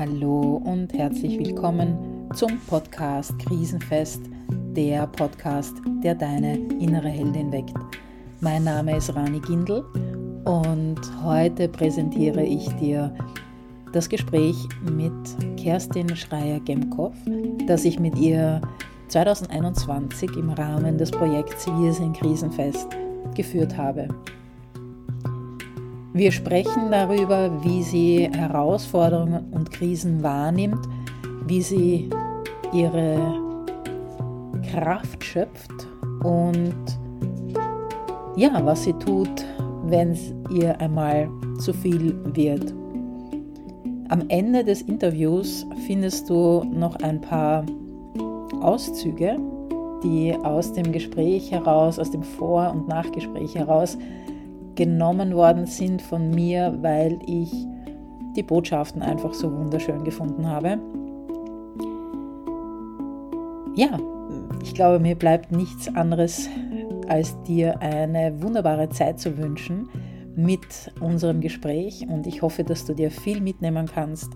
Hallo und herzlich willkommen zum Podcast Krisenfest, der Podcast, der deine innere Heldin weckt. Mein Name ist Rani Gindel und heute präsentiere ich dir das Gespräch mit Kerstin Schreier-Gemkow, das ich mit ihr 2021 im Rahmen des Projekts Wir sind Krisenfest geführt habe. Wir sprechen darüber, wie sie Herausforderungen und Krisen wahrnimmt, wie sie ihre Kraft schöpft und ja, was sie tut, wenn es ihr einmal zu viel wird. Am Ende des Interviews findest du noch ein paar Auszüge, die aus dem Gespräch heraus, aus dem Vor- und Nachgespräch heraus genommen worden sind von mir, weil ich die Botschaften einfach so wunderschön gefunden habe. Ja, ich glaube, mir bleibt nichts anderes, als dir eine wunderbare Zeit zu wünschen mit unserem Gespräch und ich hoffe, dass du dir viel mitnehmen kannst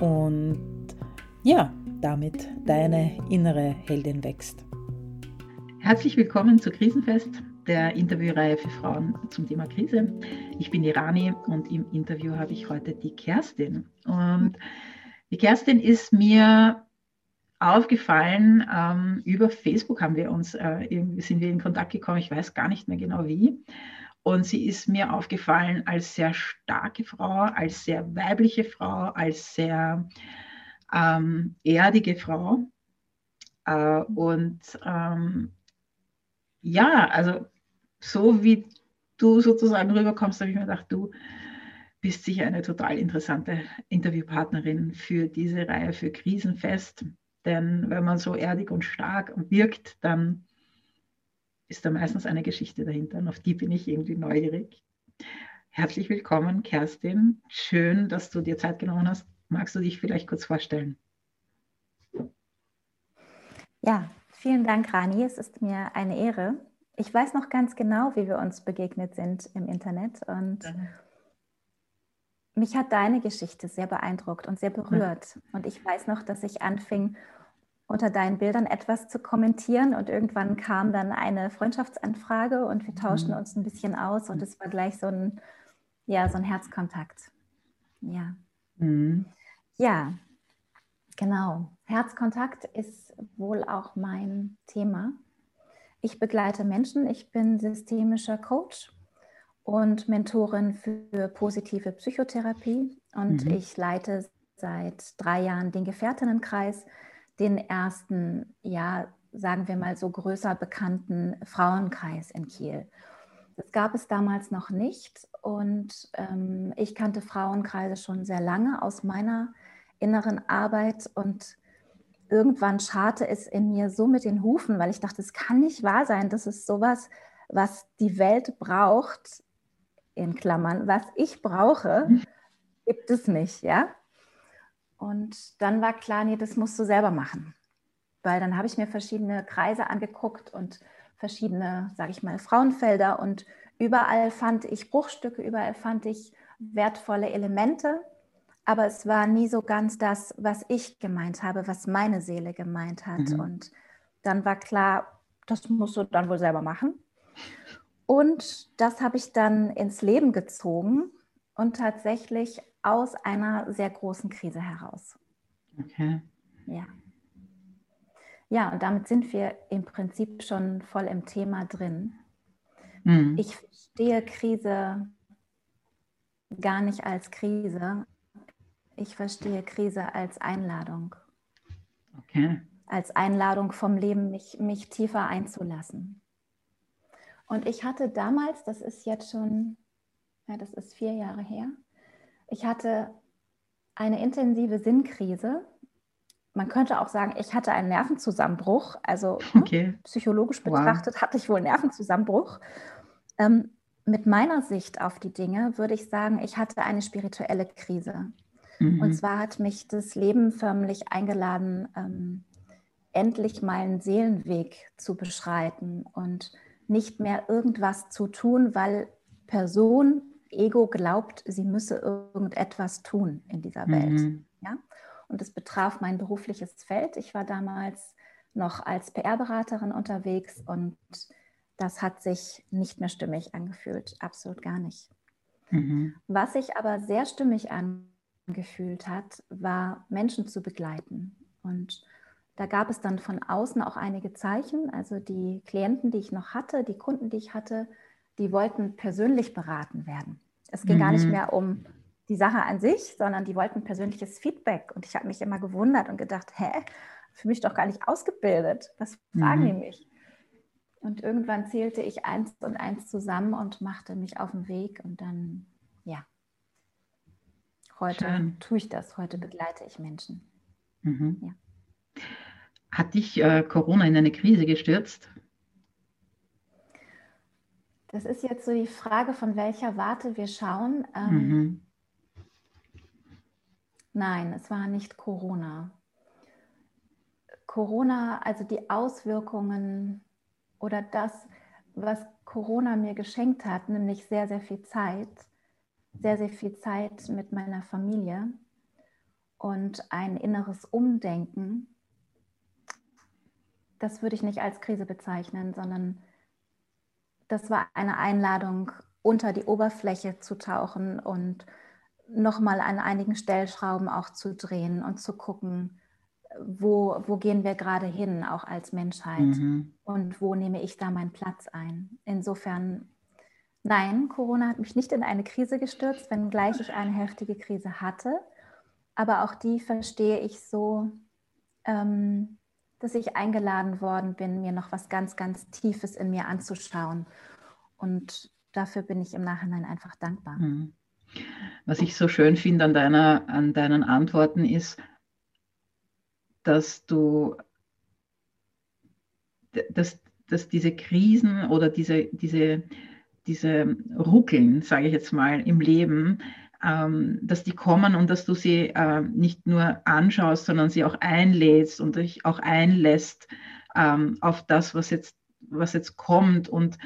und ja, damit deine innere Heldin wächst. Herzlich willkommen zu Krisenfest der Interviewreihe für Frauen zum Thema Krise. Ich bin Irani und im Interview habe ich heute die Kerstin. Und die Kerstin ist mir aufgefallen, ähm, über Facebook haben wir uns, äh, sind wir in Kontakt gekommen, ich weiß gar nicht mehr genau wie. Und sie ist mir aufgefallen als sehr starke Frau, als sehr weibliche Frau, als sehr ähm, erdige Frau. Äh, und ähm, ja, also so wie du sozusagen rüberkommst, habe ich mir gedacht, du bist sicher eine total interessante Interviewpartnerin für diese Reihe für Krisenfest. Denn wenn man so erdig und stark wirkt, dann ist da meistens eine Geschichte dahinter. Und auf die bin ich irgendwie neugierig. Herzlich willkommen, Kerstin. Schön, dass du dir Zeit genommen hast. Magst du dich vielleicht kurz vorstellen? Ja, vielen Dank, Rani. Es ist mir eine Ehre, ich weiß noch ganz genau, wie wir uns begegnet sind im Internet und mhm. mich hat deine Geschichte sehr beeindruckt und sehr berührt. Mhm. Und ich weiß noch, dass ich anfing, unter deinen Bildern etwas zu kommentieren und irgendwann kam dann eine Freundschaftsanfrage und wir tauschten mhm. uns ein bisschen aus und es war gleich so ein, ja, so ein Herzkontakt. Ja. Mhm. Ja, genau. Herzkontakt ist wohl auch mein Thema. Ich begleite Menschen, ich bin systemischer Coach und Mentorin für positive Psychotherapie und mhm. ich leite seit drei Jahren den Gefährtinnenkreis, den ersten, ja, sagen wir mal so größer bekannten Frauenkreis in Kiel. Das gab es damals noch nicht und ähm, ich kannte Frauenkreise schon sehr lange aus meiner inneren Arbeit und irgendwann scharte es in mir so mit den Hufen, weil ich dachte, es kann nicht wahr sein, das ist sowas, was die Welt braucht, in Klammern, was ich brauche, mhm. gibt es nicht, ja. Und dann war klar, nee, das musst du selber machen. Weil dann habe ich mir verschiedene Kreise angeguckt und verschiedene, sage ich mal, Frauenfelder und überall fand ich Bruchstücke, überall fand ich wertvolle Elemente aber es war nie so ganz das, was ich gemeint habe, was meine Seele gemeint hat. Mhm. Und dann war klar, das musst du dann wohl selber machen. Und das habe ich dann ins Leben gezogen und tatsächlich aus einer sehr großen Krise heraus. Okay. Ja. Ja, und damit sind wir im Prinzip schon voll im Thema drin. Mhm. Ich verstehe Krise gar nicht als Krise, ich verstehe Krise als Einladung. Okay. Als Einladung vom Leben, mich, mich tiefer einzulassen. Und ich hatte damals, das ist jetzt schon, ja, das ist vier Jahre her, ich hatte eine intensive Sinnkrise. Man könnte auch sagen, ich hatte einen Nervenzusammenbruch. Also ne, okay. ne, psychologisch betrachtet wow. hatte ich wohl einen Nervenzusammenbruch. Ähm, mit meiner Sicht auf die Dinge würde ich sagen, ich hatte eine spirituelle Krise. Mhm. Und zwar hat mich das Leben förmlich eingeladen, ähm, endlich meinen Seelenweg zu beschreiten und nicht mehr irgendwas zu tun, weil Person Ego glaubt, sie müsse irgendetwas tun in dieser Welt. Mhm. Ja? Und es betraf mein berufliches Feld. Ich war damals noch als PR-Beraterin unterwegs und das hat sich nicht mehr stimmig angefühlt, absolut gar nicht. Mhm. Was sich aber sehr stimmig angefühlt hat, war Menschen zu begleiten. Und da gab es dann von außen auch einige Zeichen. Also die Klienten, die ich noch hatte, die Kunden, die ich hatte, die wollten persönlich beraten werden. Es ging mhm. gar nicht mhm. mehr um die Sache an sich, sondern die wollten persönliches Feedback. Und ich habe mich immer gewundert und gedacht, hä, für mich doch gar nicht ausgebildet. Was fragen mhm. die mich? Und irgendwann zählte ich eins und eins zusammen und machte mich auf den Weg. Und dann, ja, heute Schön. tue ich das, heute begleite ich Menschen. Mhm. Ja. Hat dich äh, Corona in eine Krise gestürzt? Das ist jetzt so die Frage, von welcher Warte wir schauen. Ähm, mhm. Nein, es war nicht Corona. Corona, also die Auswirkungen oder das, was Corona mir geschenkt hat, nämlich sehr, sehr viel Zeit, sehr, sehr viel Zeit mit meiner Familie und ein inneres Umdenken, das würde ich nicht als Krise bezeichnen, sondern das war eine Einladung, unter die Oberfläche zu tauchen und nochmal an einigen Stellschrauben auch zu drehen und zu gucken, wo, wo gehen wir gerade hin, auch als Menschheit mhm. und wo nehme ich da meinen Platz ein. Insofern, nein, Corona hat mich nicht in eine Krise gestürzt, wenngleich ich eine heftige Krise hatte. Aber auch die verstehe ich so, ähm, dass ich eingeladen worden bin, mir noch was ganz, ganz Tiefes in mir anzuschauen. Und dafür bin ich im Nachhinein einfach dankbar. Mhm. Was ich so schön finde an, deiner, an deinen Antworten ist, dass du, dass, dass diese Krisen oder diese, diese, diese Ruckeln, sage ich jetzt mal, im Leben, ähm, dass die kommen und dass du sie äh, nicht nur anschaust, sondern sie auch einlädst und dich auch einlässt ähm, auf das, was jetzt, was jetzt kommt. Und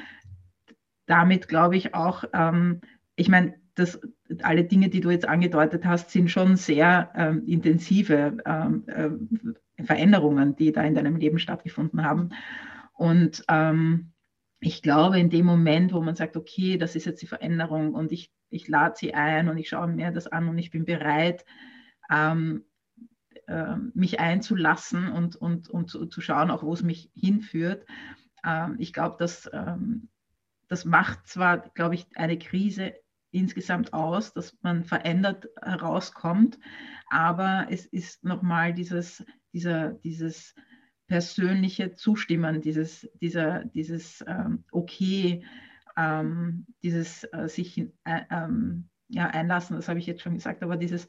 damit glaube ich auch, ähm, ich meine, dass alle Dinge, die du jetzt angedeutet hast, sind schon sehr ähm, intensive ähm, äh, Veränderungen, die da in deinem Leben stattgefunden haben. Und ähm, ich glaube, in dem Moment, wo man sagt, okay, das ist jetzt die Veränderung und ich, ich lade sie ein und ich schaue mir das an und ich bin bereit, ähm, äh, mich einzulassen und, und, und zu, zu, schauen, auch wo es mich hinführt. Ähm, ich glaube, dass ähm, das macht zwar, glaube ich, eine Krise insgesamt aus, dass man verändert herauskommt. Aber es ist nochmal dieses, dieser, dieses persönliche Zustimmen, dieses, dieser, dieses ähm, Okay, ähm, dieses äh, sich äh, ähm, ja, einlassen, das habe ich jetzt schon gesagt, aber dieses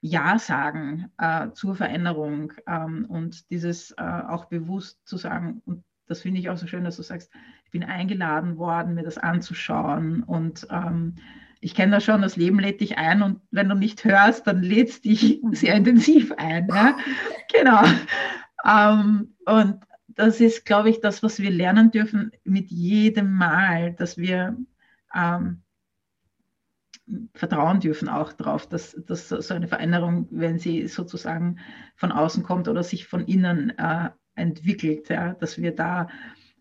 Ja sagen äh, zur Veränderung ähm, und dieses äh, auch bewusst zu sagen, und das finde ich auch so schön, dass du sagst, ich bin eingeladen worden, mir das anzuschauen. Und ähm, ich kenne das schon, das Leben lädt dich ein und wenn du nicht hörst, dann lädt es dich sehr intensiv ein. Ja? Genau. Ähm, und das ist, glaube ich, das, was wir lernen dürfen mit jedem Mal, dass wir ähm, vertrauen dürfen auch darauf, dass, dass so eine Veränderung, wenn sie sozusagen von außen kommt oder sich von innen äh, entwickelt, ja, dass wir da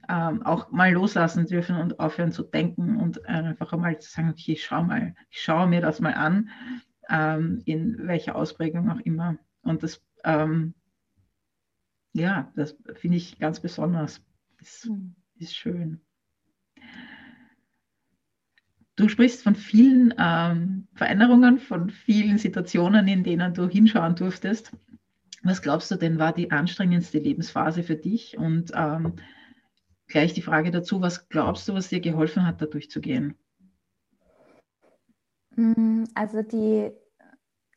ähm, auch mal loslassen dürfen und aufhören zu denken und einfach einmal zu sagen, okay, schau mal, ich schaue mir das mal an, ähm, in welcher Ausprägung auch immer. Und das, ähm, ja, das finde ich ganz besonders. Das mhm. ist schön. Du sprichst von vielen ähm, Veränderungen, von vielen Situationen, in denen du hinschauen durftest. Was glaubst du denn war die anstrengendste Lebensphase für dich? Und ähm, gleich die Frage dazu, was glaubst du, was dir geholfen hat, da durchzugehen? Mm, also die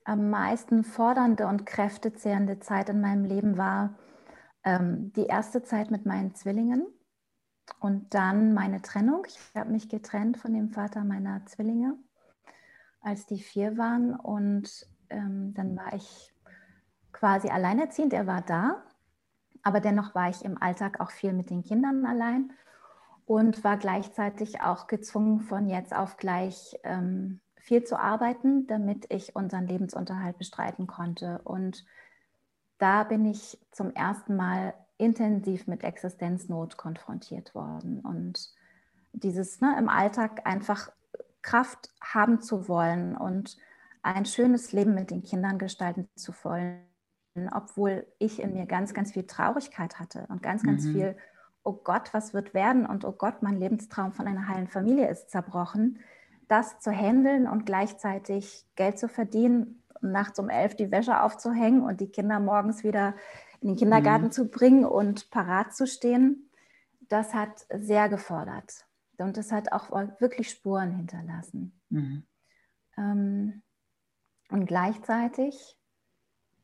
am meisten fordernde und kräftezehrende Zeit in meinem Leben war ähm, die erste Zeit mit meinen Zwillingen und dann meine Trennung. Ich habe mich getrennt von dem Vater meiner Zwillinge, als die vier waren und ähm, dann war ich quasi alleinerziehend, er war da, aber dennoch war ich im Alltag auch viel mit den Kindern allein. und war gleichzeitig auch gezwungen, von jetzt auf gleich ähm, viel zu arbeiten, damit ich unseren Lebensunterhalt bestreiten konnte. Und da bin ich zum ersten Mal intensiv mit Existenznot konfrontiert worden. Und dieses ne, im Alltag einfach Kraft haben zu wollen und ein schönes Leben mit den Kindern gestalten zu wollen, obwohl ich in mir ganz, ganz viel Traurigkeit hatte und ganz, ganz mhm. viel oh Gott, was wird werden und oh Gott, mein Lebenstraum von einer heilen Familie ist zerbrochen, das zu handeln und gleichzeitig Geld zu verdienen, nachts um elf die Wäsche aufzuhängen und die Kinder morgens wieder in den Kindergarten mhm. zu bringen und parat zu stehen, das hat sehr gefordert. Und das hat auch wirklich Spuren hinterlassen. Mhm. Ähm, und gleichzeitig,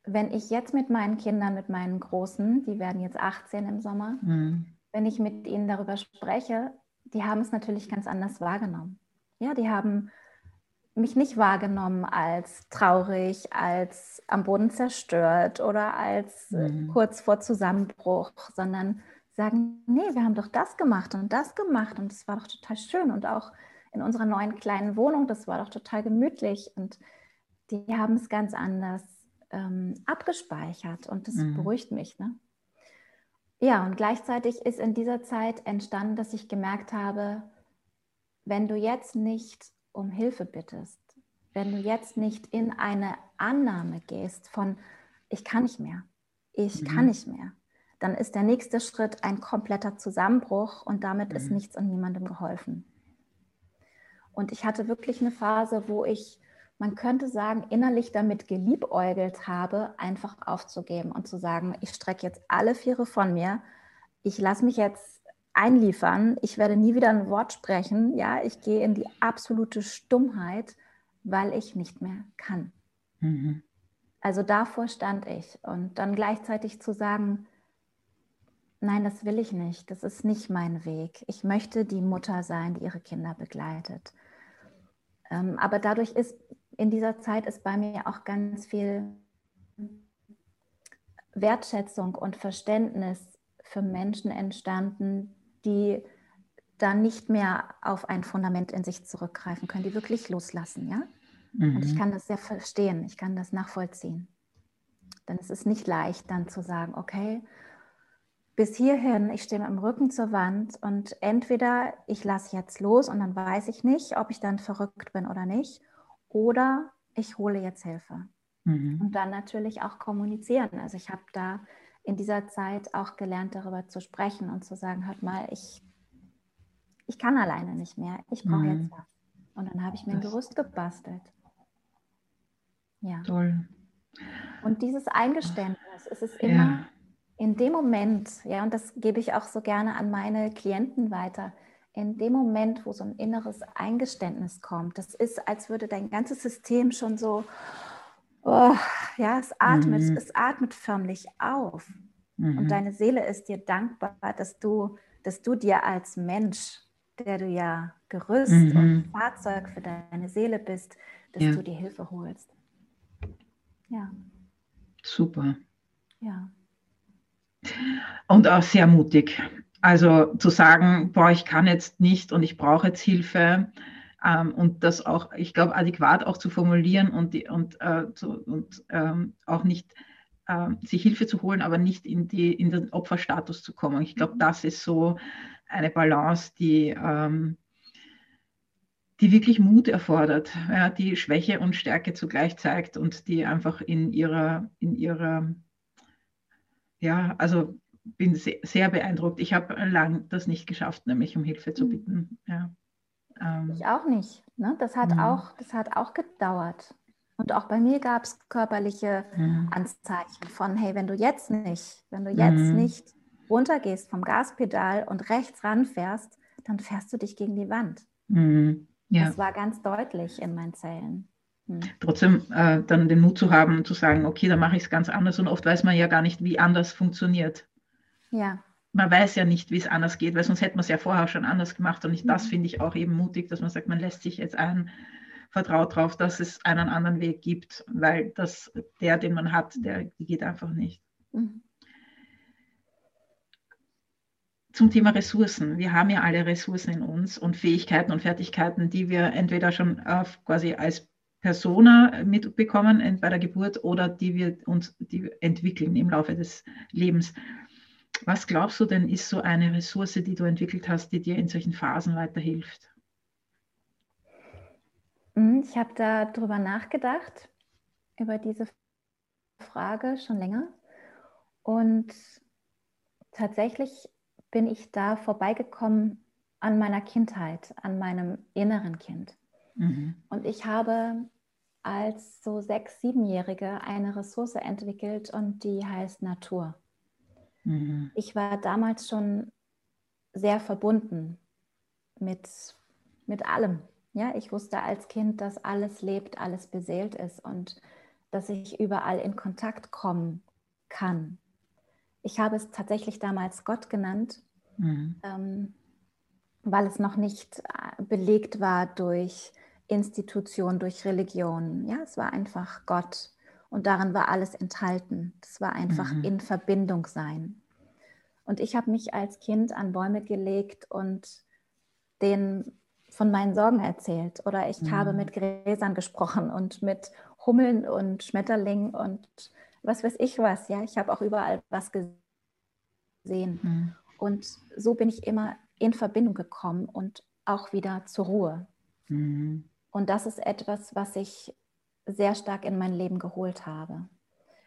wenn ich jetzt mit meinen Kindern, mit meinen Großen, die werden jetzt 18 im Sommer, mhm wenn ich mit ihnen darüber spreche, die haben es natürlich ganz anders wahrgenommen. Ja, die haben mich nicht wahrgenommen als traurig, als am Boden zerstört oder als äh, mhm. kurz vor Zusammenbruch, sondern sagen, nee, wir haben doch das gemacht und das gemacht und es war doch total schön und auch in unserer neuen kleinen Wohnung, das war doch total gemütlich und die haben es ganz anders ähm, abgespeichert und das mhm. beruhigt mich. Ne? Ja, und gleichzeitig ist in dieser Zeit entstanden, dass ich gemerkt habe, wenn du jetzt nicht um Hilfe bittest, wenn du jetzt nicht in eine Annahme gehst von, ich kann nicht mehr, ich mhm. kann nicht mehr, dann ist der nächste Schritt ein kompletter Zusammenbruch und damit mhm. ist nichts und niemandem geholfen. Und ich hatte wirklich eine Phase, wo ich man könnte sagen, innerlich damit geliebäugelt habe, einfach aufzugeben und zu sagen, ich strecke jetzt alle Viere von mir, ich lasse mich jetzt einliefern, ich werde nie wieder ein Wort sprechen, ja, ich gehe in die absolute Stummheit, weil ich nicht mehr kann. Mhm. Also davor stand ich und dann gleichzeitig zu sagen, nein, das will ich nicht, das ist nicht mein Weg. Ich möchte die Mutter sein, die ihre Kinder begleitet. Ähm, aber dadurch ist in dieser Zeit ist bei mir auch ganz viel Wertschätzung und Verständnis für Menschen entstanden, die dann nicht mehr auf ein Fundament in sich zurückgreifen können, die wirklich loslassen, ja? Mhm. Und ich mhm. kann das sehr verstehen, ich kann das nachvollziehen. Denn es ist nicht leicht, dann zu sagen, okay, bis hierhin, ich stehe mit dem Rücken zur Wand und entweder ich lasse jetzt los und dann weiß ich nicht, ob ich dann verrückt bin oder nicht, oder ich hole jetzt Hilfe. Mhm. Und dann natürlich auch kommunizieren. Also ich habe da in dieser Zeit auch gelernt, darüber zu sprechen und zu sagen, hört mal, ich, ich kann alleine nicht mehr, ich brauche mhm. jetzt was. Und dann habe ich mir das ein Gerüst gebastelt. Ja. Toll. Und dieses Eingeständnis, es ist immer ja. in dem Moment, ja, und das gebe ich auch so gerne an meine Klienten weiter, in dem Moment, wo so ein inneres Eingeständnis kommt, das ist, als würde dein ganzes System schon so, oh, ja, es atmet, mhm. es atmet förmlich auf. Mhm. Und deine Seele ist dir dankbar, dass du, dass du dir als Mensch, der du ja Gerüst mhm. und Fahrzeug für deine Seele bist, dass ja. du dir Hilfe holst. Ja. Super. Ja. Und auch sehr mutig. Also zu sagen, boah, ich kann jetzt nicht und ich brauche jetzt Hilfe ähm, und das auch, ich glaube, adäquat auch zu formulieren und, die, und, äh, zu, und ähm, auch nicht äh, sich Hilfe zu holen, aber nicht in, die, in den Opferstatus zu kommen. Ich glaube, das ist so eine Balance, die, ähm, die wirklich Mut erfordert, ja, die Schwäche und Stärke zugleich zeigt und die einfach in ihrer, in ihrer ja, also bin sehr beeindruckt. Ich habe lang das nicht geschafft, nämlich um Hilfe zu hm. bitten. Ja. Ähm. Ich auch nicht. Ne? Das, hat auch, das hat auch gedauert. Und auch bei mir gab es körperliche ja. Anzeichen von, hey, wenn du jetzt nicht, wenn du jetzt mhm. nicht runtergehst vom Gaspedal und rechts ranfährst, dann fährst du dich gegen die Wand. Mhm. Ja. Das war ganz deutlich in meinen Zellen. Hm. Trotzdem äh, dann den Mut zu haben, zu sagen, okay, dann mache ich es ganz anders. Und oft weiß man ja gar nicht, wie anders funktioniert. Ja. Man weiß ja nicht, wie es anders geht, weil sonst hätte man es ja vorher schon anders gemacht. Und ich, das mhm. finde ich auch eben mutig, dass man sagt, man lässt sich jetzt ein, vertraut darauf, dass es einen anderen Weg gibt, weil das, der, den man hat, der geht einfach nicht. Mhm. zum Thema Ressourcen. Wir haben ja alle Ressourcen in uns und Fähigkeiten und Fertigkeiten, die wir entweder schon auf, quasi als Persona mitbekommen bei der Geburt oder die wir uns die entwickeln im Laufe des Lebens. Was glaubst du denn, ist so eine Ressource, die du entwickelt hast, die dir in solchen Phasen weiterhilft? Mhm, ich habe darüber nachgedacht, über diese Frage schon länger. Und tatsächlich bin ich da vorbeigekommen an meiner Kindheit, an meinem inneren Kind. Mhm. Und ich habe als so sechs, siebenjährige eine Ressource entwickelt und die heißt Natur. Mhm. Ich war damals schon sehr verbunden mit, mit allem. Ja, ich wusste als Kind, dass alles lebt, alles beseelt ist und dass ich überall in Kontakt kommen kann. Ich habe es tatsächlich damals Gott genannt, mhm. ähm, weil es noch nicht äh, belegt war durch Institution, durch Religion. Ja, es war einfach Gott und darin war alles enthalten. Das war einfach mhm. in Verbindung sein. Und ich habe mich als Kind an Bäume gelegt und denen von meinen Sorgen erzählt. Oder ich mhm. habe mit Gräsern gesprochen und mit Hummeln und Schmetterlingen und was weiß ich was. Ja, ich habe auch überall was gesehen. Mhm. Und so bin ich immer in Verbindung gekommen und auch wieder zur Ruhe. Mhm. Und das ist etwas, was ich sehr stark in mein Leben geholt habe.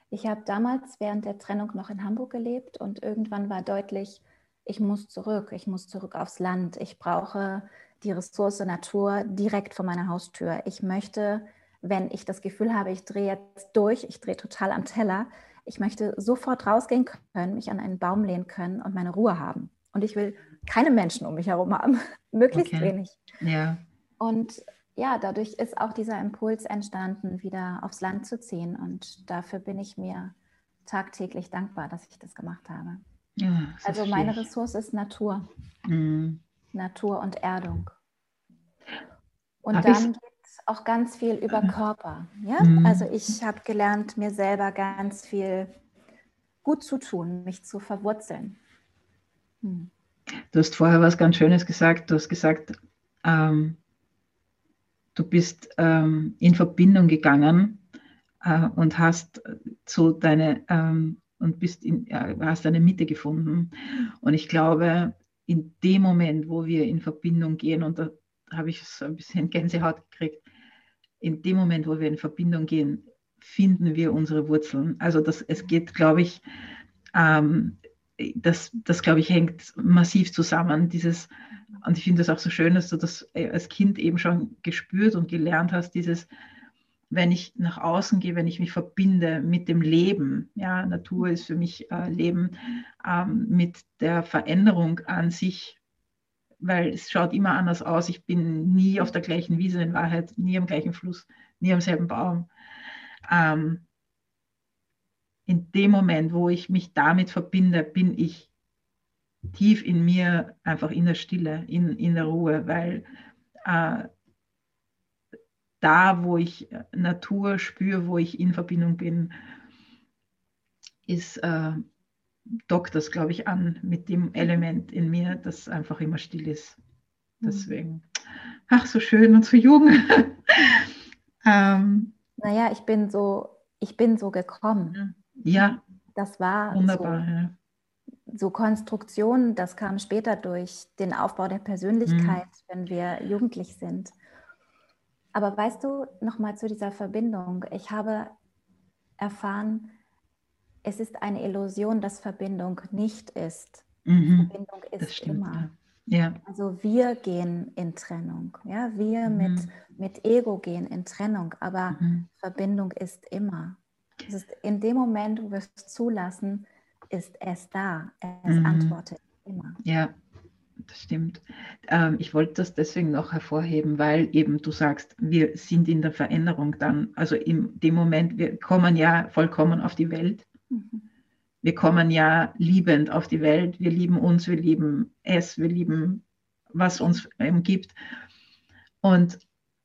Ich habe damals während der Trennung noch in Hamburg gelebt und irgendwann war deutlich, ich muss zurück, ich muss zurück aufs Land. Ich brauche die Ressource Natur direkt vor meiner Haustür. Ich möchte, wenn ich das Gefühl habe, ich drehe jetzt durch, ich drehe total am Teller, ich möchte sofort rausgehen können, mich an einen Baum lehnen können und meine Ruhe haben. Und ich will keine Menschen um mich herum haben, möglichst okay. wenig. Ja. Und ja, dadurch ist auch dieser Impuls entstanden, wieder aufs Land zu ziehen. Und dafür bin ich mir tagtäglich dankbar, dass ich das gemacht habe. Ja, also meine Ressource ist Natur. Mhm. Natur und Erdung. Und Hab dann geht es auch ganz viel über Körper. Ja? Mhm. Also ich habe gelernt, mir selber ganz viel gut zu tun, mich zu verwurzeln. Hm. Du hast vorher was ganz Schönes gesagt. Du hast gesagt, ähm, du bist ähm, in Verbindung gegangen äh, und hast so deine ähm, und bist in, äh, hast deine Mitte gefunden. Und ich glaube, in dem Moment, wo wir in Verbindung gehen, und da habe ich so ein bisschen Gänsehaut gekriegt, in dem Moment, wo wir in Verbindung gehen, finden wir unsere Wurzeln. Also das, es geht, glaube ich, ähm, das, das glaube ich, hängt massiv zusammen, dieses und ich finde es auch so schön, dass du das äh, als Kind eben schon gespürt und gelernt hast, dieses, wenn ich nach außen gehe, wenn ich mich verbinde mit dem Leben, ja, Natur ist für mich äh, Leben, ähm, mit der Veränderung an sich, weil es schaut immer anders aus. Ich bin nie auf der gleichen Wiese in Wahrheit, nie am gleichen Fluss, nie am selben Baum. Ähm, in dem Moment, wo ich mich damit verbinde, bin ich tief in mir einfach in der Stille, in, in der Ruhe, weil äh, da, wo ich Natur spüre, wo ich in Verbindung bin, ist, äh, dockt das, glaube ich, an mit dem Element in mir, das einfach immer still ist. Mhm. Deswegen, ach, so schön und so jung. ähm, naja, ich bin so, ich bin so gekommen. Ja. Das war wunderbar. So. Ja so Konstruktionen, das kam später durch den Aufbau der Persönlichkeit, mhm. wenn wir jugendlich sind. Aber weißt du, nochmal zu dieser Verbindung. Ich habe erfahren, es ist eine Illusion, dass Verbindung nicht ist. Mhm. Verbindung ist immer. Ja. ja. Also wir gehen in Trennung. Ja? Wir mhm. mit, mit Ego gehen in Trennung, aber mhm. Verbindung ist immer. Es ist in dem Moment, wo wir es zulassen, ist es da. Es mhm. antwortet immer. Ja, das stimmt. Ähm, ich wollte das deswegen noch hervorheben, weil eben du sagst, wir sind in der Veränderung dann. Also in dem Moment, wir kommen ja vollkommen auf die Welt. Mhm. Wir kommen ja liebend auf die Welt. Wir lieben uns, wir lieben es, wir lieben, was uns umgibt. Und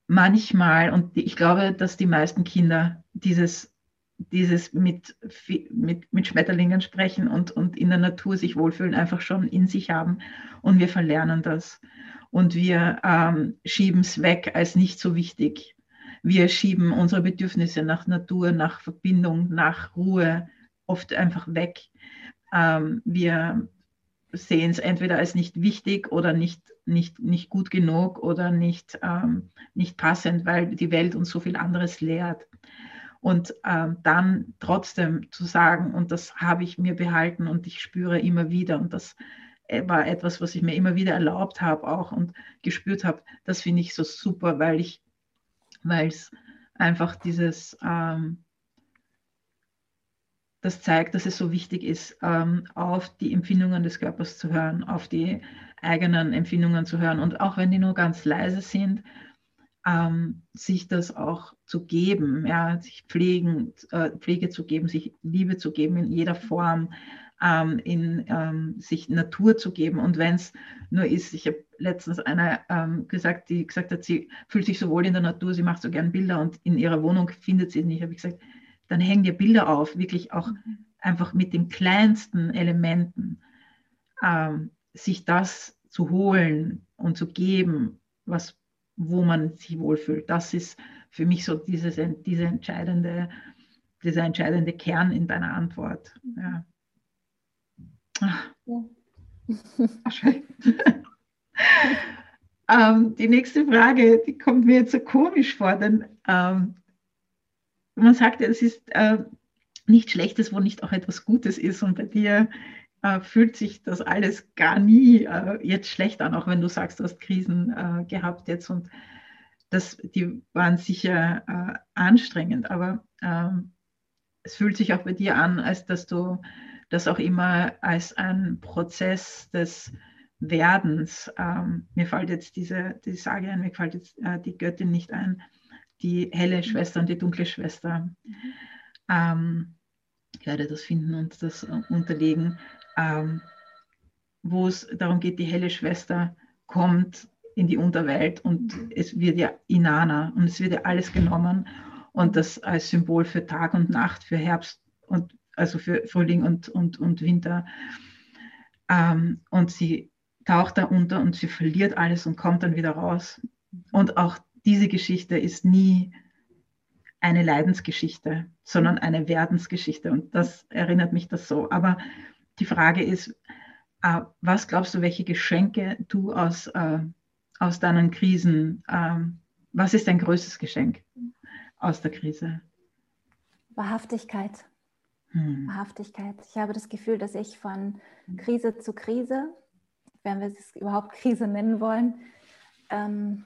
manchmal, und ich glaube, dass die meisten Kinder dieses dieses mit, mit, mit Schmetterlingen sprechen und, und in der Natur sich wohlfühlen einfach schon in sich haben. Und wir verlernen das. Und wir ähm, schieben es weg als nicht so wichtig. Wir schieben unsere Bedürfnisse nach Natur, nach Verbindung, nach Ruhe oft einfach weg. Ähm, wir sehen es entweder als nicht wichtig oder nicht, nicht, nicht gut genug oder nicht, ähm, nicht passend, weil die Welt uns so viel anderes lehrt. Und ähm, dann trotzdem zu sagen, und das habe ich mir behalten und ich spüre immer wieder, und das äh, war etwas, was ich mir immer wieder erlaubt habe auch und gespürt habe, das finde ich so super, weil ich, weil es einfach dieses, ähm, das zeigt, dass es so wichtig ist, ähm, auf die Empfindungen des Körpers zu hören, auf die eigenen Empfindungen zu hören. Und auch wenn die nur ganz leise sind, ähm, sich das auch zu geben, ja, sich pflegen, äh, Pflege zu geben, sich Liebe zu geben in jeder Form, ähm, in ähm, sich Natur zu geben. Und wenn es nur ist, ich habe letztens einer ähm, gesagt, die gesagt hat, sie fühlt sich so wohl in der Natur, sie macht so gern Bilder und in ihrer Wohnung findet sie es nicht. Habe ich gesagt, dann hängen dir Bilder auf, wirklich auch mhm. einfach mit den kleinsten Elementen, ähm, sich das zu holen und zu geben, was wo man sich wohlfühlt. Das ist für mich so dieses, diese entscheidende, dieser entscheidende Kern in deiner Antwort. Ja. Ach. Ähm, die nächste Frage, die kommt mir jetzt so komisch vor, denn ähm, man sagt ja, es ist äh, nichts Schlechtes, wo nicht auch etwas Gutes ist. Und bei dir äh, fühlt sich das alles gar nie äh, jetzt schlecht an, auch wenn du sagst, du hast Krisen äh, gehabt jetzt und das, die waren sicher äh, anstrengend, aber ähm, es fühlt sich auch bei dir an, als dass du das auch immer als ein Prozess des Werdens, ähm, mir fällt jetzt diese die Sage ein, mir fällt jetzt äh, die Göttin nicht ein, die helle Schwester und die dunkle Schwester. Mhm. Ähm, ich werde das finden und das unterlegen ähm, wo es darum geht, die helle Schwester kommt in die Unterwelt und es wird ja Inanna und es wird ja alles genommen und das als Symbol für Tag und Nacht, für Herbst und also für Frühling und, und, und Winter. Ähm, und sie taucht da unter und sie verliert alles und kommt dann wieder raus. Und auch diese Geschichte ist nie eine Leidensgeschichte, sondern eine Werdensgeschichte. Und das erinnert mich das so. Aber die Frage ist, äh, was glaubst du, welche Geschenke du aus, äh, aus deinen Krisen, äh, was ist dein größtes Geschenk aus der Krise? Wahrhaftigkeit. Hm. Wahrhaftigkeit. Ich habe das Gefühl, dass ich von Krise zu Krise, wenn wir es überhaupt Krise nennen wollen, ähm,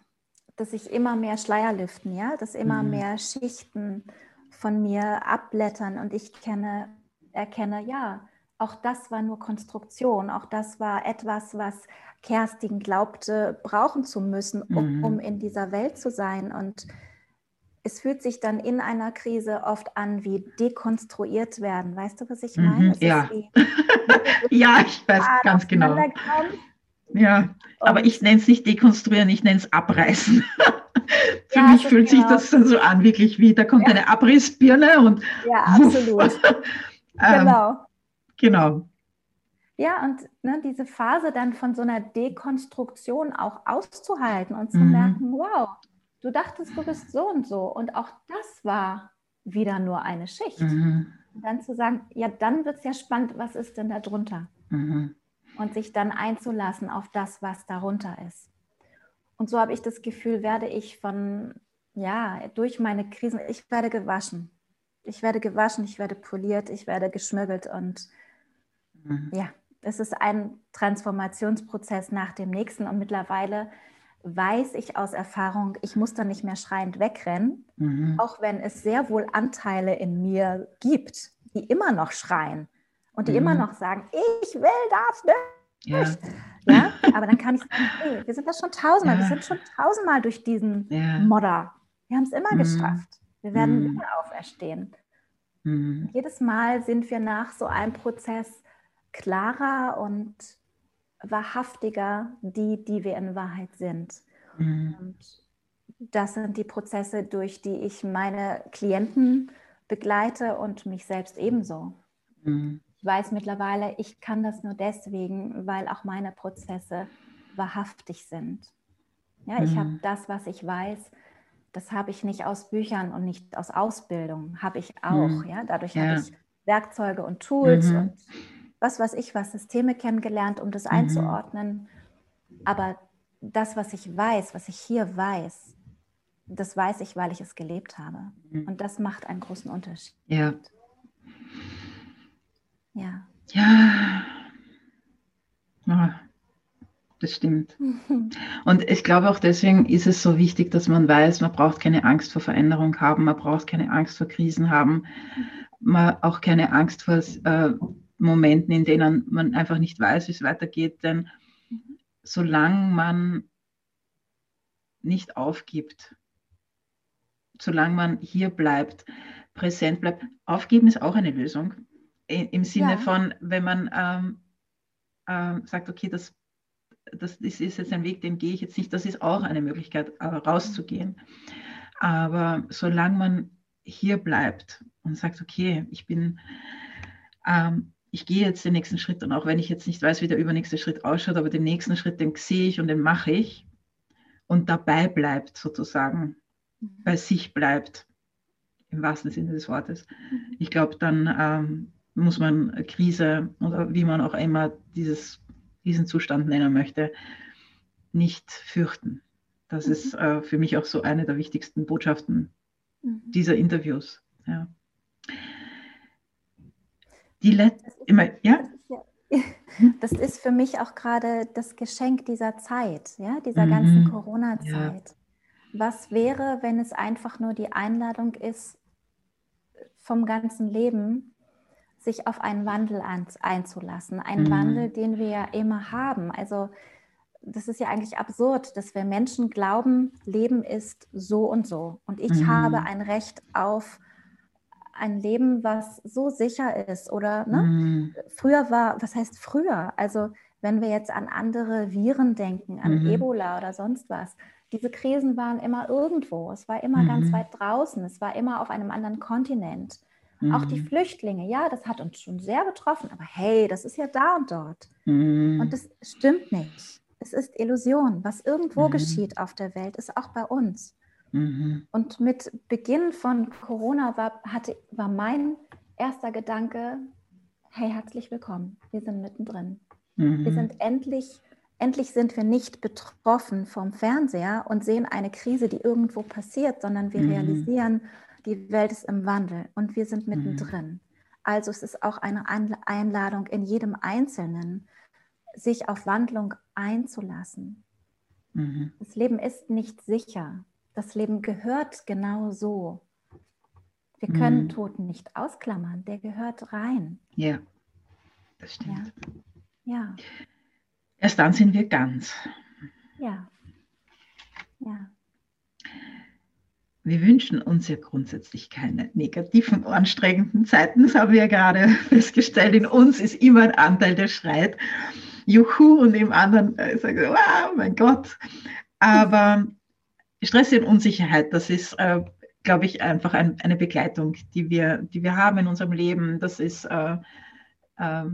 dass ich immer mehr Schleier lüften, ja, dass immer hm. mehr Schichten von mir abblättern und ich kenne, erkenne, ja, auch das war nur Konstruktion, auch das war etwas, was Kerstin glaubte, brauchen zu müssen, um, mhm. um in dieser Welt zu sein. Und es fühlt sich dann in einer Krise oft an wie dekonstruiert werden. Weißt du, was ich meine? Mhm, ja. Wie, ja, ich weiß ganz genau. Ja, aber ich nenne es nicht dekonstruieren, ich nenne es abreißen. Für ja, mich fühlt genau. sich das dann so an, wirklich wie, da kommt ja. eine Abrissbirne und. Ja, absolut. Ähm, genau. Genau. Ja, und ne, diese Phase dann von so einer Dekonstruktion auch auszuhalten und zu mhm. merken, wow, du dachtest, du bist so und so. Und auch das war wieder nur eine Schicht. Mhm. Und dann zu sagen, ja, dann wird es ja spannend, was ist denn da drunter? Mhm. Und sich dann einzulassen auf das, was darunter ist. Und so habe ich das Gefühl, werde ich von, ja, durch meine Krisen, ich werde gewaschen. Ich werde gewaschen, ich werde poliert, ich werde geschmögelt und Mhm. Ja, es ist ein Transformationsprozess nach dem nächsten und mittlerweile weiß ich aus Erfahrung, ich muss da nicht mehr schreiend wegrennen, mhm. auch wenn es sehr wohl Anteile in mir gibt, die immer noch schreien und die mhm. immer noch sagen, ich will das nicht. Ja. ja? aber dann kann ich sagen, hey, wir sind das schon tausendmal, ja. wir sind schon tausendmal durch diesen ja. Modder. Wir haben es immer mhm. geschafft. Wir werden mhm. wieder auferstehen. Mhm. Jedes Mal sind wir nach so einem Prozess klarer und wahrhaftiger die, die wir in Wahrheit sind. Mhm. Und das sind die Prozesse, durch die ich meine Klienten begleite und mich selbst ebenso. Mhm. Ich weiß mittlerweile, ich kann das nur deswegen, weil auch meine Prozesse wahrhaftig sind. Ja, ich mhm. habe das, was ich weiß, das habe ich nicht aus Büchern und nicht aus Ausbildung, habe ich auch. Mhm. Ja, dadurch ja. habe ich Werkzeuge und Tools mhm. und was weiß ich was, Systeme kennengelernt, um das mhm. einzuordnen. Aber das, was ich weiß, was ich hier weiß, das weiß ich, weil ich es gelebt habe. Mhm. Und das macht einen großen Unterschied. Ja. Ja. Ja. Oh, das stimmt. Und ich glaube auch deswegen ist es so wichtig, dass man weiß, man braucht keine Angst vor Veränderung haben, man braucht keine Angst vor Krisen haben, man auch keine Angst vor äh, Momenten, in denen man einfach nicht weiß, wie es weitergeht. Denn solange man nicht aufgibt, solange man hier bleibt, präsent bleibt, aufgeben ist auch eine Lösung. Im Sinne ja. von, wenn man ähm, ähm, sagt, okay, das, das, das ist jetzt ein Weg, den gehe ich jetzt nicht, das ist auch eine Möglichkeit, äh, rauszugehen. Aber solange man hier bleibt und sagt, okay, ich bin, ähm, ich gehe jetzt den nächsten Schritt und auch wenn ich jetzt nicht weiß, wie der übernächste Schritt ausschaut, aber den nächsten Schritt, den sehe ich und den mache ich und dabei bleibt sozusagen, mhm. bei sich bleibt, im wahrsten Sinne des Wortes. Mhm. Ich glaube, dann ähm, muss man Krise oder wie man auch immer dieses, diesen Zustand nennen möchte, nicht fürchten. Das mhm. ist äh, für mich auch so eine der wichtigsten Botschaften mhm. dieser Interviews. Ja. Die letzte, immer, ja? Das ist für mich auch gerade das Geschenk dieser Zeit, ja, dieser mhm. ganzen Corona-Zeit. Ja. Was wäre, wenn es einfach nur die Einladung ist, vom ganzen Leben sich auf einen Wandel einzulassen? Einen mhm. Wandel, den wir ja immer haben. Also das ist ja eigentlich absurd, dass wir Menschen glauben, Leben ist so und so. Und ich mhm. habe ein Recht auf ein Leben, was so sicher ist. Oder ne? Mhm. früher war, was heißt früher? Also wenn wir jetzt an andere Viren denken, an mhm. Ebola oder sonst was, diese Krisen waren immer irgendwo. Es war immer mhm. ganz weit draußen. Es war immer auf einem anderen Kontinent. Auch die mhm. Flüchtlinge, ja, das hat uns schon sehr betroffen, aber hey, das ist ja da und dort. Mhm. Und das stimmt nicht. Es ist Illusion. Was irgendwo mhm. geschieht auf der Welt, ist auch bei uns. Mhm. Und mit Beginn von Corona war, hatte, war mein erster Gedanke, hey, herzlich willkommen, wir sind mittendrin. Mhm. Wir sind endlich, endlich sind wir nicht betroffen vom Fernseher und sehen eine Krise, die irgendwo passiert, sondern wir mhm. realisieren, die Welt ist im Wandel und wir sind mittendrin. Mhm. Also es ist auch eine Einladung in jedem Einzelnen, sich auf Wandlung einzulassen. Mhm. Das Leben ist nicht sicher. Das Leben gehört genau so. Wir können mhm. Tod nicht ausklammern, der gehört rein. Ja, das stimmt. Ja. ja. Erst dann sind wir ganz. Ja. Ja. Wir wünschen uns ja grundsätzlich keine negativen, anstrengenden Zeiten. Das haben wir ja gerade festgestellt. In uns ist immer ein Anteil, der schreit, Juhu, und im anderen äh, sagt, wow, mein Gott. Aber Stress und Unsicherheit, das ist, äh, glaube ich, einfach ein, eine Begleitung, die wir, die wir haben in unserem Leben. Das ist äh, äh,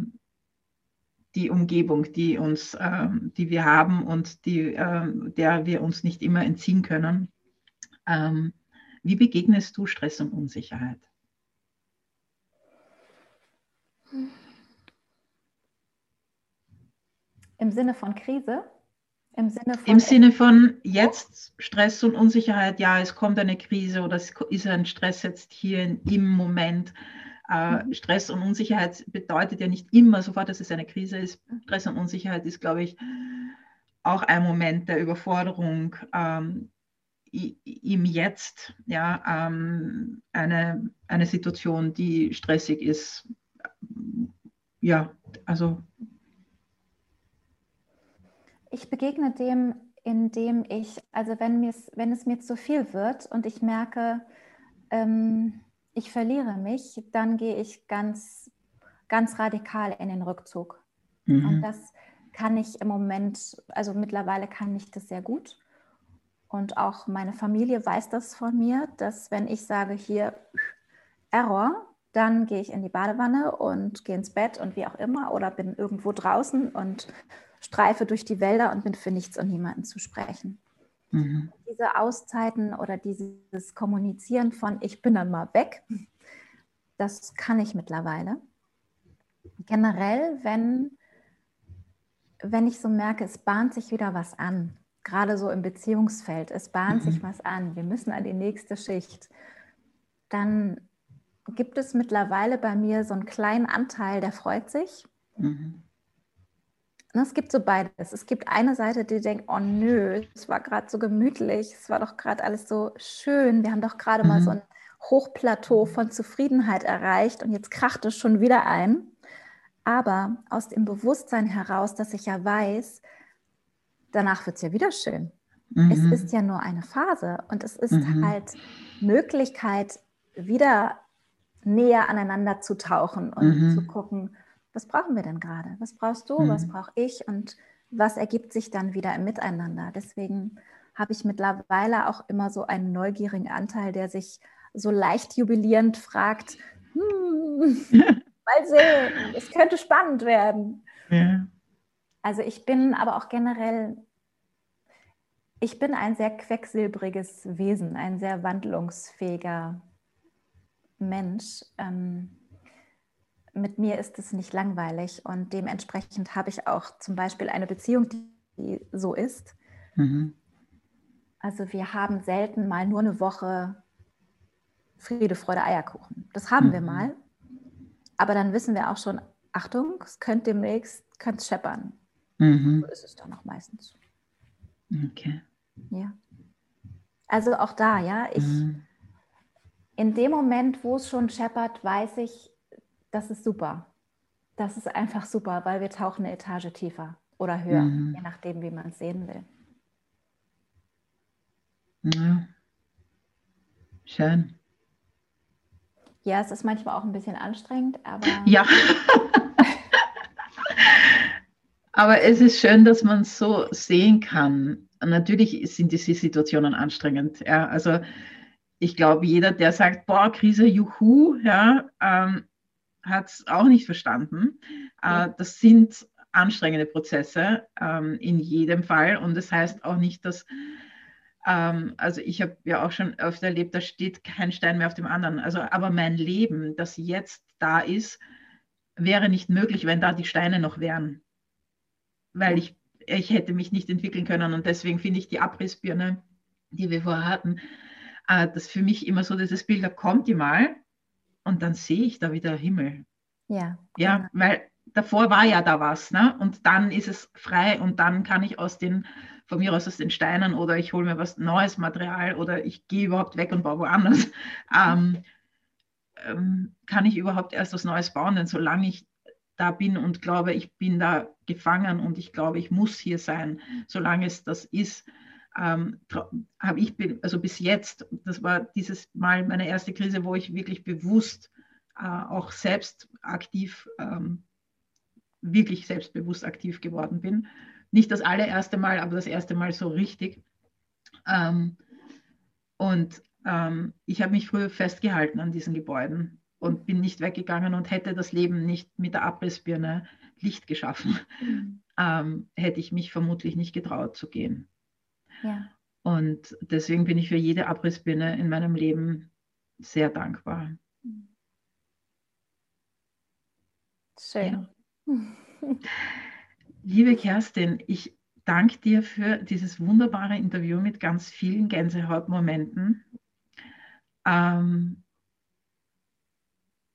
die Umgebung, die, uns, ähm, die wir haben und die, ähm, der wir uns nicht immer entziehen können. Ähm, wie begegnest du Stress und Unsicherheit? Im Sinne von Krise? Im Sinne von, Im Sinne von jetzt Stress und Unsicherheit, ja, es kommt eine Krise oder es ist ein Stress jetzt hier im Moment. Äh, mhm. Stress und Unsicherheit bedeutet ja nicht immer sofort, dass es eine Krise ist. Stress und Unsicherheit ist, glaube ich, auch ein Moment der Überforderung ähm, im Jetzt, ja, ähm, eine, eine Situation, die stressig ist. Ja, also ich begegne dem, indem ich, also wenn, wenn es mir zu viel wird und ich merke, ähm, ich verliere mich, dann gehe ich ganz, ganz radikal in den Rückzug. Mhm. Und das kann ich im Moment, also mittlerweile kann ich das sehr gut. Und auch meine Familie weiß das von mir, dass wenn ich sage, hier, Error, dann gehe ich in die Badewanne und gehe ins Bett und wie auch immer oder bin irgendwo draußen und streife durch die Wälder und bin für nichts und niemanden zu sprechen. Mhm. Diese Auszeiten oder dieses Kommunizieren von ich bin dann mal weg, das kann ich mittlerweile. Generell, wenn, wenn ich so merke, es bahnt sich wieder was an, gerade so im Beziehungsfeld, es bahnt mhm. sich was an, wir müssen an die nächste Schicht, dann gibt es mittlerweile bei mir so einen kleinen Anteil, der freut sich. Mhm. Es gibt so beides. Es gibt eine Seite, die denkt, oh nö, es war gerade so gemütlich, es war doch gerade alles so schön. Wir haben doch gerade mhm. mal so ein Hochplateau von Zufriedenheit erreicht und jetzt kracht es schon wieder ein. Aber aus dem Bewusstsein heraus, dass ich ja weiß, danach wird es ja wieder schön. Mhm. Es ist ja nur eine Phase und es ist mhm. halt Möglichkeit, wieder näher aneinander zu tauchen und mhm. zu gucken, was brauchen wir denn gerade? Was brauchst du? Mhm. Was brauche ich? Und was ergibt sich dann wieder im Miteinander? Deswegen habe ich mittlerweile auch immer so einen neugierigen Anteil, der sich so leicht jubilierend fragt, hm, mal sehen, es könnte spannend werden. Ja. Also ich bin aber auch generell, ich bin ein sehr quecksilbriges Wesen, ein sehr wandlungsfähiger Mensch. Ähm, mit mir ist es nicht langweilig und dementsprechend habe ich auch zum Beispiel eine Beziehung, die so ist. Mhm. Also wir haben selten mal nur eine Woche Friede, Freude, Eierkuchen. Das haben mhm. wir mal. Aber dann wissen wir auch schon, Achtung, es könnte demnächst könnte scheppern. Mhm. So ist es dann auch meistens. Okay. Ja. Also auch da, ja, ich, mhm. in dem Moment, wo es schon scheppert, weiß ich, das ist super. Das ist einfach super, weil wir tauchen eine Etage tiefer oder höher, mhm. je nachdem, wie man es sehen will. Ja. Schön. Ja, es ist manchmal auch ein bisschen anstrengend, aber. Ja. aber es ist schön, dass man es so sehen kann. Natürlich sind diese Situationen anstrengend. Ja, also ich glaube, jeder, der sagt, boah, Krise, juhu, ja, ähm, hat es auch nicht verstanden. Äh, das sind anstrengende Prozesse ähm, in jedem Fall. Und das heißt auch nicht, dass, ähm, also ich habe ja auch schon öfter erlebt, da steht kein Stein mehr auf dem anderen. Also, aber mein Leben, das jetzt da ist, wäre nicht möglich, wenn da die Steine noch wären. Weil ich, ich hätte mich nicht entwickeln können. Und deswegen finde ich die Abrissbirne, die wir vorher hatten, äh, das für mich immer so dieses Bild, da kommt die mal und dann sehe ich da wieder Himmel. Ja. Ja, genau. weil davor war ja da was, ne? Und dann ist es frei und dann kann ich aus den, von mir aus aus den Steinen oder ich hole mir was neues Material oder ich gehe überhaupt weg und baue woanders. Ähm, ähm, kann ich überhaupt erst was Neues bauen? Denn solange ich da bin und glaube, ich bin da gefangen und ich glaube, ich muss hier sein, solange es das ist, ähm, habe ich, also bis jetzt, das war dieses Mal meine erste Krise, wo ich wirklich bewusst äh, auch selbst aktiv, ähm, wirklich selbstbewusst aktiv geworden bin. Nicht das allererste Mal, aber das erste Mal so richtig. Ähm, und ähm, ich habe mich früher festgehalten an diesen Gebäuden und bin nicht weggegangen und hätte das Leben nicht mit der Abrissbirne Licht geschaffen, mhm. ähm, hätte ich mich vermutlich nicht getraut zu gehen. Ja. Und deswegen bin ich für jede Abrissbirne in meinem Leben sehr dankbar. Schön. Ja. Liebe Kerstin, ich danke dir für dieses wunderbare Interview mit ganz vielen Gänsehautmomenten. Ähm,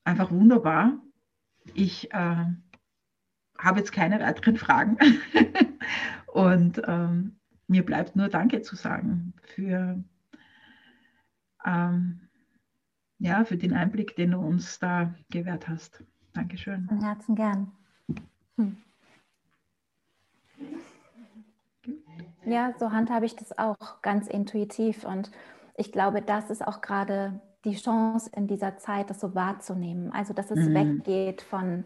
einfach wunderbar. Ich äh, habe jetzt keine weiteren Fragen. Und ähm, mir bleibt nur Danke zu sagen für, ähm, ja, für den Einblick, den du uns da gewährt hast. Dankeschön. Von Herzen gern. Hm. Ja, so handhabe ich das auch ganz intuitiv. Und ich glaube, das ist auch gerade die Chance in dieser Zeit, das so wahrzunehmen. Also, dass es mhm. weggeht von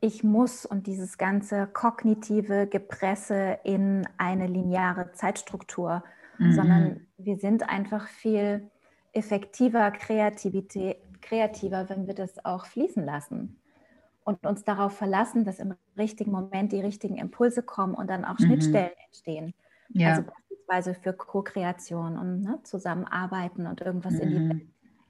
ich muss und dieses ganze kognitive Gepresse in eine lineare Zeitstruktur, mhm. sondern wir sind einfach viel effektiver, Kreativität, kreativer, wenn wir das auch fließen lassen und uns darauf verlassen, dass im richtigen Moment die richtigen Impulse kommen und dann auch mhm. Schnittstellen entstehen. Ja. Also beispielsweise für Co-Kreation und ne, Zusammenarbeiten und irgendwas mhm. in die mhm. Welt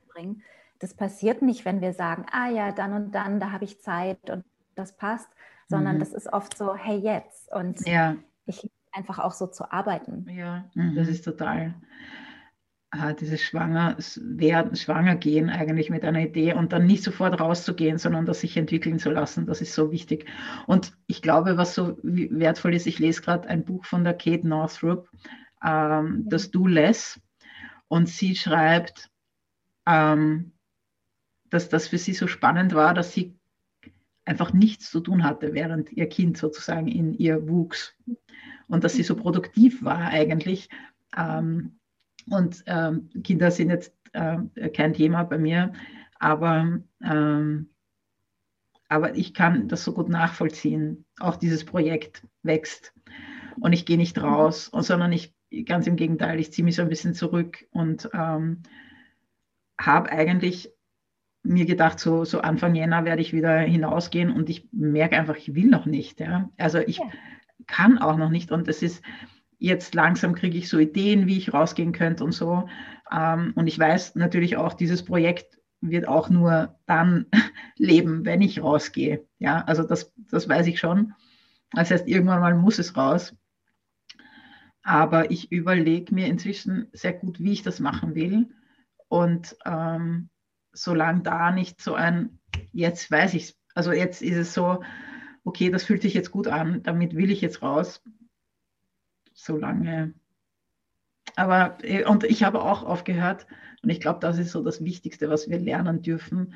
bringen. Das passiert nicht, wenn wir sagen, ah ja, dann und dann, da habe ich Zeit und das passt, sondern mhm. das ist oft so, hey, jetzt. Und ja. ich einfach auch so zu arbeiten. Ja, mhm. das ist total äh, dieses Schwanger werden, schwanger gehen eigentlich mit einer Idee und dann nicht sofort rauszugehen, sondern das sich entwickeln zu lassen, das ist so wichtig. Und ich glaube, was so wertvoll ist, ich lese gerade ein Buch von der Kate Northrup, ähm, das Du Less, und sie schreibt, ähm, dass das für sie so spannend war, dass sie einfach nichts zu tun hatte, während ihr Kind sozusagen in ihr wuchs und dass sie so produktiv war eigentlich. Ähm, und ähm, Kinder sind jetzt äh, kein Thema bei mir, aber, ähm, aber ich kann das so gut nachvollziehen. Auch dieses Projekt wächst und ich gehe nicht raus, sondern ich ganz im Gegenteil, ich ziehe mich so ein bisschen zurück und ähm, habe eigentlich mir gedacht, so, so Anfang Jänner werde ich wieder hinausgehen und ich merke einfach, ich will noch nicht. Ja? Also ich ja. kann auch noch nicht und es ist, jetzt langsam kriege ich so Ideen, wie ich rausgehen könnte und so. Ähm, und ich weiß natürlich auch, dieses Projekt wird auch nur dann leben, wenn ich rausgehe. Ja, also das, das weiß ich schon. Das heißt, irgendwann mal muss es raus. Aber ich überlege mir inzwischen sehr gut, wie ich das machen will. Und ähm, solange da nicht so ein, jetzt weiß ich es, also jetzt ist es so, okay, das fühlt sich jetzt gut an, damit will ich jetzt raus, so lange. Aber, äh, und ich habe auch aufgehört, und ich glaube, das ist so das Wichtigste, was wir lernen dürfen,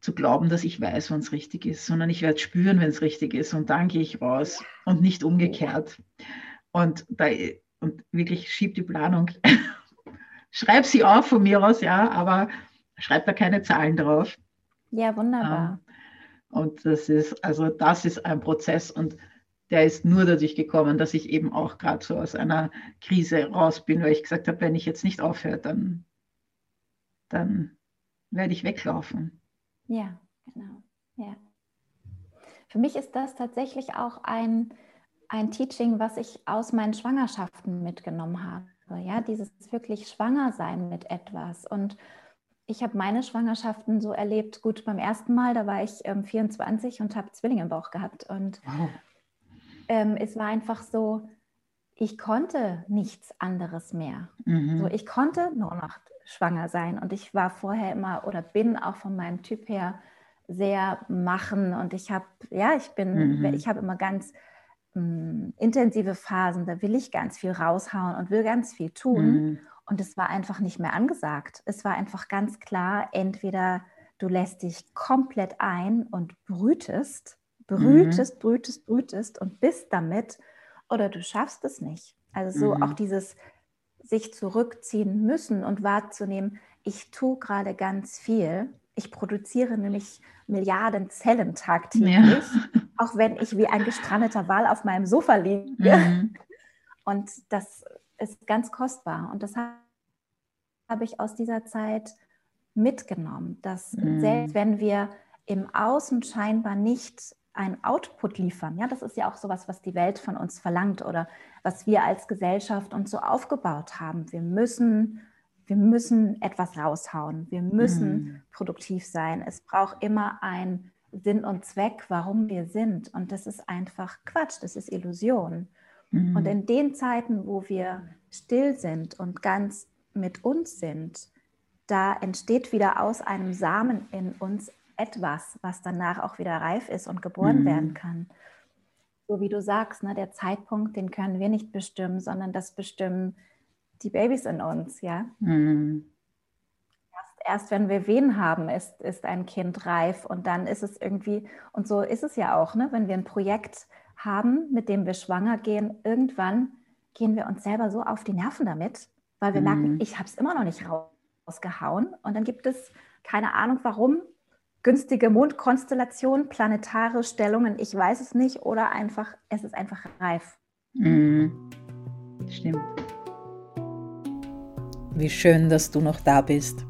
zu glauben, dass ich weiß, wann es richtig ist, sondern ich werde spüren, wenn es richtig ist und dann gehe ich raus und nicht umgekehrt. Und, da, und wirklich schieb die Planung. schreib sie auf von mir aus, ja, aber schreib da keine Zahlen drauf. Ja, wunderbar. Und das ist, also das ist ein Prozess und der ist nur dadurch gekommen, dass ich eben auch gerade so aus einer Krise raus bin, weil ich gesagt habe, wenn ich jetzt nicht aufhöre, dann, dann werde ich weglaufen. Ja, genau. Ja. Für mich ist das tatsächlich auch ein, ein Teaching, was ich aus meinen Schwangerschaften mitgenommen habe. Ja, dieses wirklich schwanger sein mit etwas. Und ich habe meine Schwangerschaften so erlebt. Gut, beim ersten Mal, da war ich ähm, 24 und habe Zwillinge im Bauch gehabt. Und wow ähm, es war einfach so, ich konnte nichts anderes mehr. Mhm. So, ich konnte nur noch schwanger sein und ich war vorher immer oder bin auch von meinem Typ her sehr machen und ich habe, ja, ich bin, mhm. ich habe immer ganz mh, mm, intensive Phasen, da will ich ganz viel raushauen und will ganz viel tun. Mhm. Und es war einfach nicht mehr angesagt. Es war einfach ganz klar, entweder du lässt dich komplett ein und brütest brütest, mhm. brütest, brütest und bist damit oder du schaffst es nicht. Also so mhm. auch dieses sich zurückziehen müssen und wahrzunehmen, ich tue gerade ganz viel. Ich produziere nämlich Milliarden Zellen tagtäglich, ja. auch wenn ich wie ein gestrandeter Wal auf meinem Sofa liege. Mhm. Und das ist ganz kostbar. Und das habe ich aus dieser Zeit mitgenommen, dass mhm. selbst wenn wir im Außen scheinbar nicht ein Output liefern. Ja, das ist ja auch sowas, was die Welt von uns verlangt oder was wir als Gesellschaft uns so aufgebaut haben. Wir müssen, wir müssen etwas raushauen. Wir müssen mhm. produktiv sein. Es braucht immer einen Sinn und Zweck, warum wir sind. Und das ist einfach Quatsch. Das ist Illusion. Mhm. Und in den Zeiten, wo wir still sind und ganz mit uns sind, da entsteht wieder aus einem Samen in uns etwas, was danach auch wieder reif ist und geboren mhm. werden kann. So wie du sagst, ne, der Zeitpunkt, den können wir nicht bestimmen, sondern das bestimmen die Babys in uns, ja. Mhm. Erst, wenn wir wen haben, ist, ist ein Kind reif und dann ist es irgendwie, und so ist es ja auch, ne, wenn wir ein Projekt haben, mit dem wir schwanger gehen, irgendwann gehen wir uns selber so auf die Nerven damit, weil wir mhm. merken, ich habe es immer noch nicht rausgehauen. Und dann gibt es keine Ahnung warum, günstige Mondkonstellation, planetare Stellungen, ich weiß es nicht, oder einfach, es ist einfach reif. Mhm. Stimmt. Wie schön, dass du noch da bist.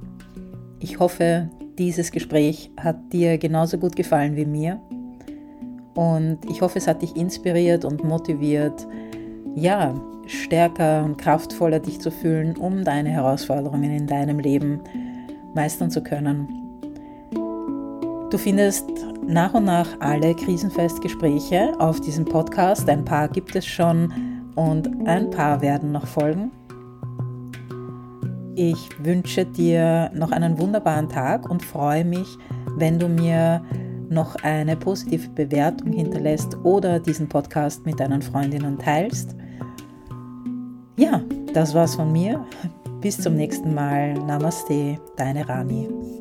Ich hoffe, dieses Gespräch hat dir genauso gut gefallen wie mir. Und ich hoffe, es hat dich inspiriert und motiviert, ja, stärker und kraftvoller dich zu fühlen, um deine Herausforderungen in deinem Leben meistern zu können. Du findest nach und nach alle Krisenfestgespräche auf diesem Podcast. Ein paar gibt es schon und ein paar werden noch folgen. Ich wünsche dir noch einen wunderbaren Tag und freue mich, wenn du mir noch eine positive Bewertung hinterlässt oder diesen Podcast mit deinen Freundinnen teilst. Ja, das war's von mir. Bis zum nächsten Mal. Namaste, deine Rami.